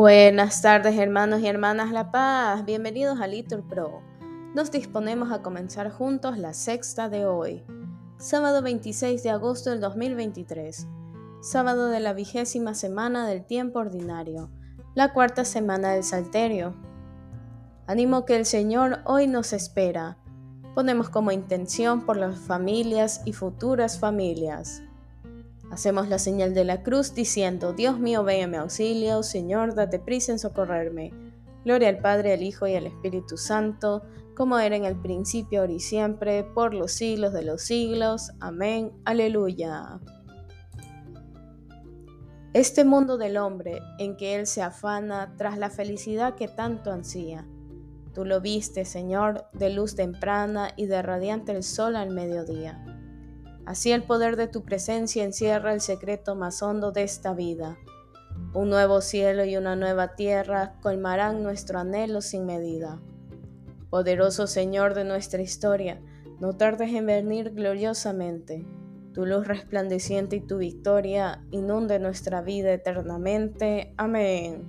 Buenas tardes hermanos y hermanas La Paz, bienvenidos a Litur Pro. Nos disponemos a comenzar juntos la sexta de hoy, sábado 26 de agosto del 2023, sábado de la vigésima semana del tiempo ordinario, la cuarta semana del Salterio. Animo que el Señor hoy nos espera. Ponemos como intención por las familias y futuras familias. Hacemos la señal de la cruz diciendo, Dios mío, ven a mi auxilio, Señor, date prisa en socorrerme. Gloria al Padre, al Hijo y al Espíritu Santo, como era en el principio, ahora y siempre, por los siglos de los siglos. Amén. Aleluya. Este mundo del hombre en que él se afana tras la felicidad que tanto ansía. Tú lo viste, Señor, de luz temprana y de radiante el sol al mediodía. Así el poder de tu presencia encierra el secreto más hondo de esta vida. Un nuevo cielo y una nueva tierra colmarán nuestro anhelo sin medida. Poderoso Señor de nuestra historia, no tardes en venir gloriosamente. Tu luz resplandeciente y tu victoria inunde nuestra vida eternamente. Amén.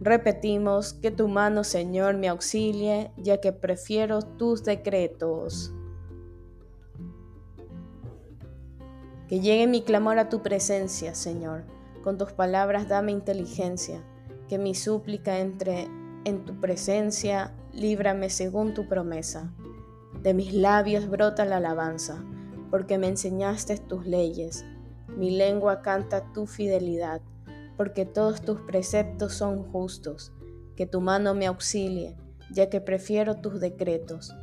Repetimos que tu mano, Señor, me auxilie, ya que prefiero tus decretos. Que llegue mi clamor a tu presencia, Señor. Con tus palabras dame inteligencia. Que mi súplica entre en tu presencia, líbrame según tu promesa. De mis labios brota la alabanza, porque me enseñaste tus leyes. Mi lengua canta tu fidelidad, porque todos tus preceptos son justos. Que tu mano me auxilie, ya que prefiero tus decretos.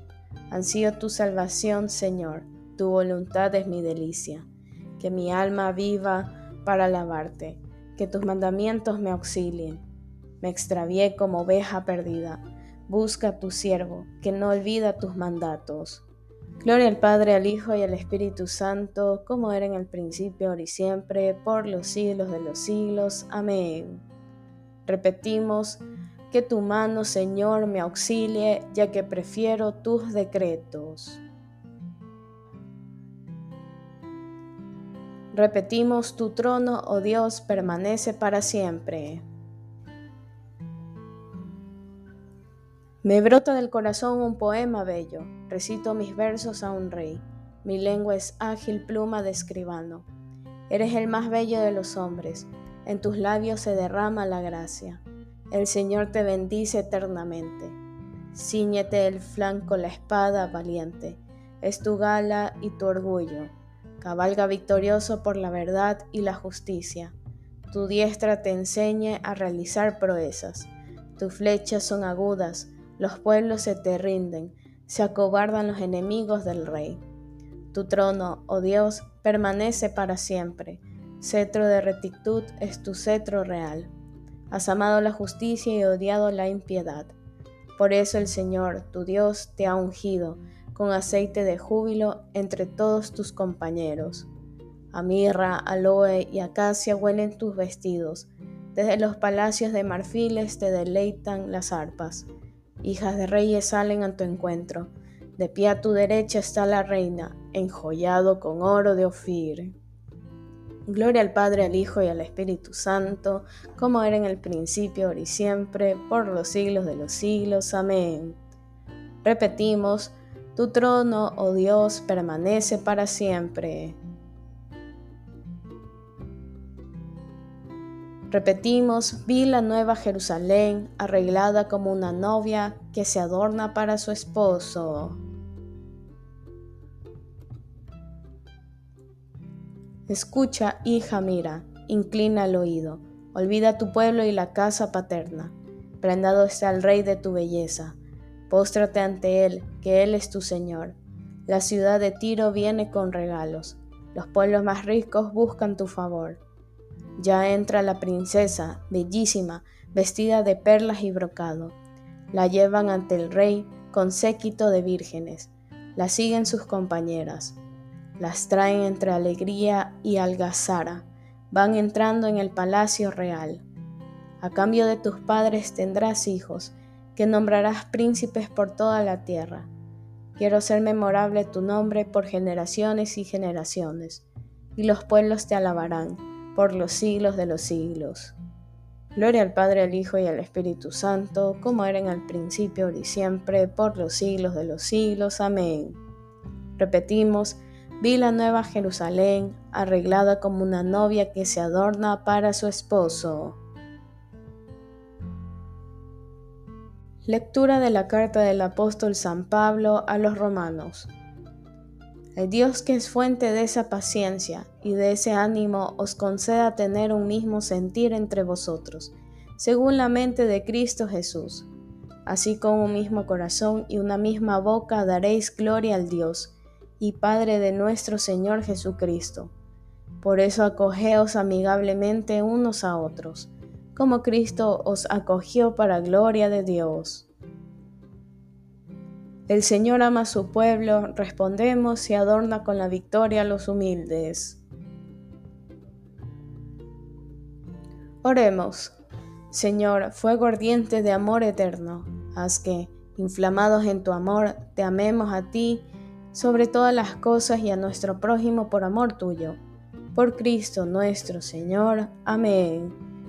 Ansío tu salvación, Señor, tu voluntad es mi delicia que mi alma viva para alabarte, que tus mandamientos me auxilien. Me extravié como oveja perdida. Busca a tu siervo, que no olvida tus mandatos. Gloria al Padre, al Hijo y al Espíritu Santo, como era en el principio, ahora y siempre, por los siglos de los siglos. Amén. Repetimos, que tu mano, Señor, me auxilie, ya que prefiero tus decretos. Repetimos, tu trono, oh Dios, permanece para siempre. Me brota del corazón un poema bello, recito mis versos a un rey, mi lengua es ágil pluma de escribano. Eres el más bello de los hombres, en tus labios se derrama la gracia. El Señor te bendice eternamente. Cíñete el flanco la espada valiente, es tu gala y tu orgullo Cabalga victorioso por la verdad y la justicia. Tu diestra te enseñe a realizar proezas. Tus flechas son agudas, los pueblos se te rinden, se acobardan los enemigos del rey. Tu trono, oh Dios, permanece para siempre. Cetro de rectitud es tu cetro real. Has amado la justicia y odiado la impiedad. Por eso el Señor, tu Dios, te ha ungido con aceite de júbilo entre todos tus compañeros. A mirra, aloe y acacia huelen tus vestidos. Desde los palacios de marfiles te deleitan las arpas. Hijas de reyes salen a tu encuentro. De pie a tu derecha está la reina, enjollado con oro de Ofir. Gloria al Padre, al Hijo y al Espíritu Santo, como era en el principio, ahora y siempre, por los siglos de los siglos. Amén. Repetimos, tu trono, oh Dios, permanece para siempre. Repetimos, vi la nueva Jerusalén arreglada como una novia que se adorna para su esposo. Escucha, hija, mira, inclina el oído, olvida tu pueblo y la casa paterna. Prendado está el rey de tu belleza Póstrate ante Él, que Él es tu Señor. La ciudad de Tiro viene con regalos. Los pueblos más ricos buscan tu favor. Ya entra la princesa, bellísima, vestida de perlas y brocado. La llevan ante el rey con séquito de vírgenes. La siguen sus compañeras. Las traen entre alegría y algazara. Van entrando en el palacio real. A cambio de tus padres tendrás hijos que nombrarás príncipes por toda la tierra. Quiero ser memorable tu nombre por generaciones y generaciones, y los pueblos te alabarán por los siglos de los siglos. Gloria al Padre, al Hijo y al Espíritu Santo, como era en el principio, ahora y siempre, por los siglos de los siglos. Amén. Repetimos, vi la nueva Jerusalén, arreglada como una novia que se adorna para su esposo. Lectura de la carta del apóstol San Pablo a los romanos. El Dios que es fuente de esa paciencia y de ese ánimo os conceda tener un mismo sentir entre vosotros, según la mente de Cristo Jesús. Así con un mismo corazón y una misma boca daréis gloria al Dios y Padre de nuestro Señor Jesucristo. Por eso acogeos amigablemente unos a otros, como Cristo os acogió para gloria de Dios. El Señor ama a su pueblo, respondemos y adorna con la victoria a los humildes. Oremos. Señor, fuego ardiente de amor eterno, haz que, inflamados en tu amor, te amemos a ti sobre todas las cosas y a nuestro prójimo por amor tuyo. Por Cristo nuestro Señor. Amén.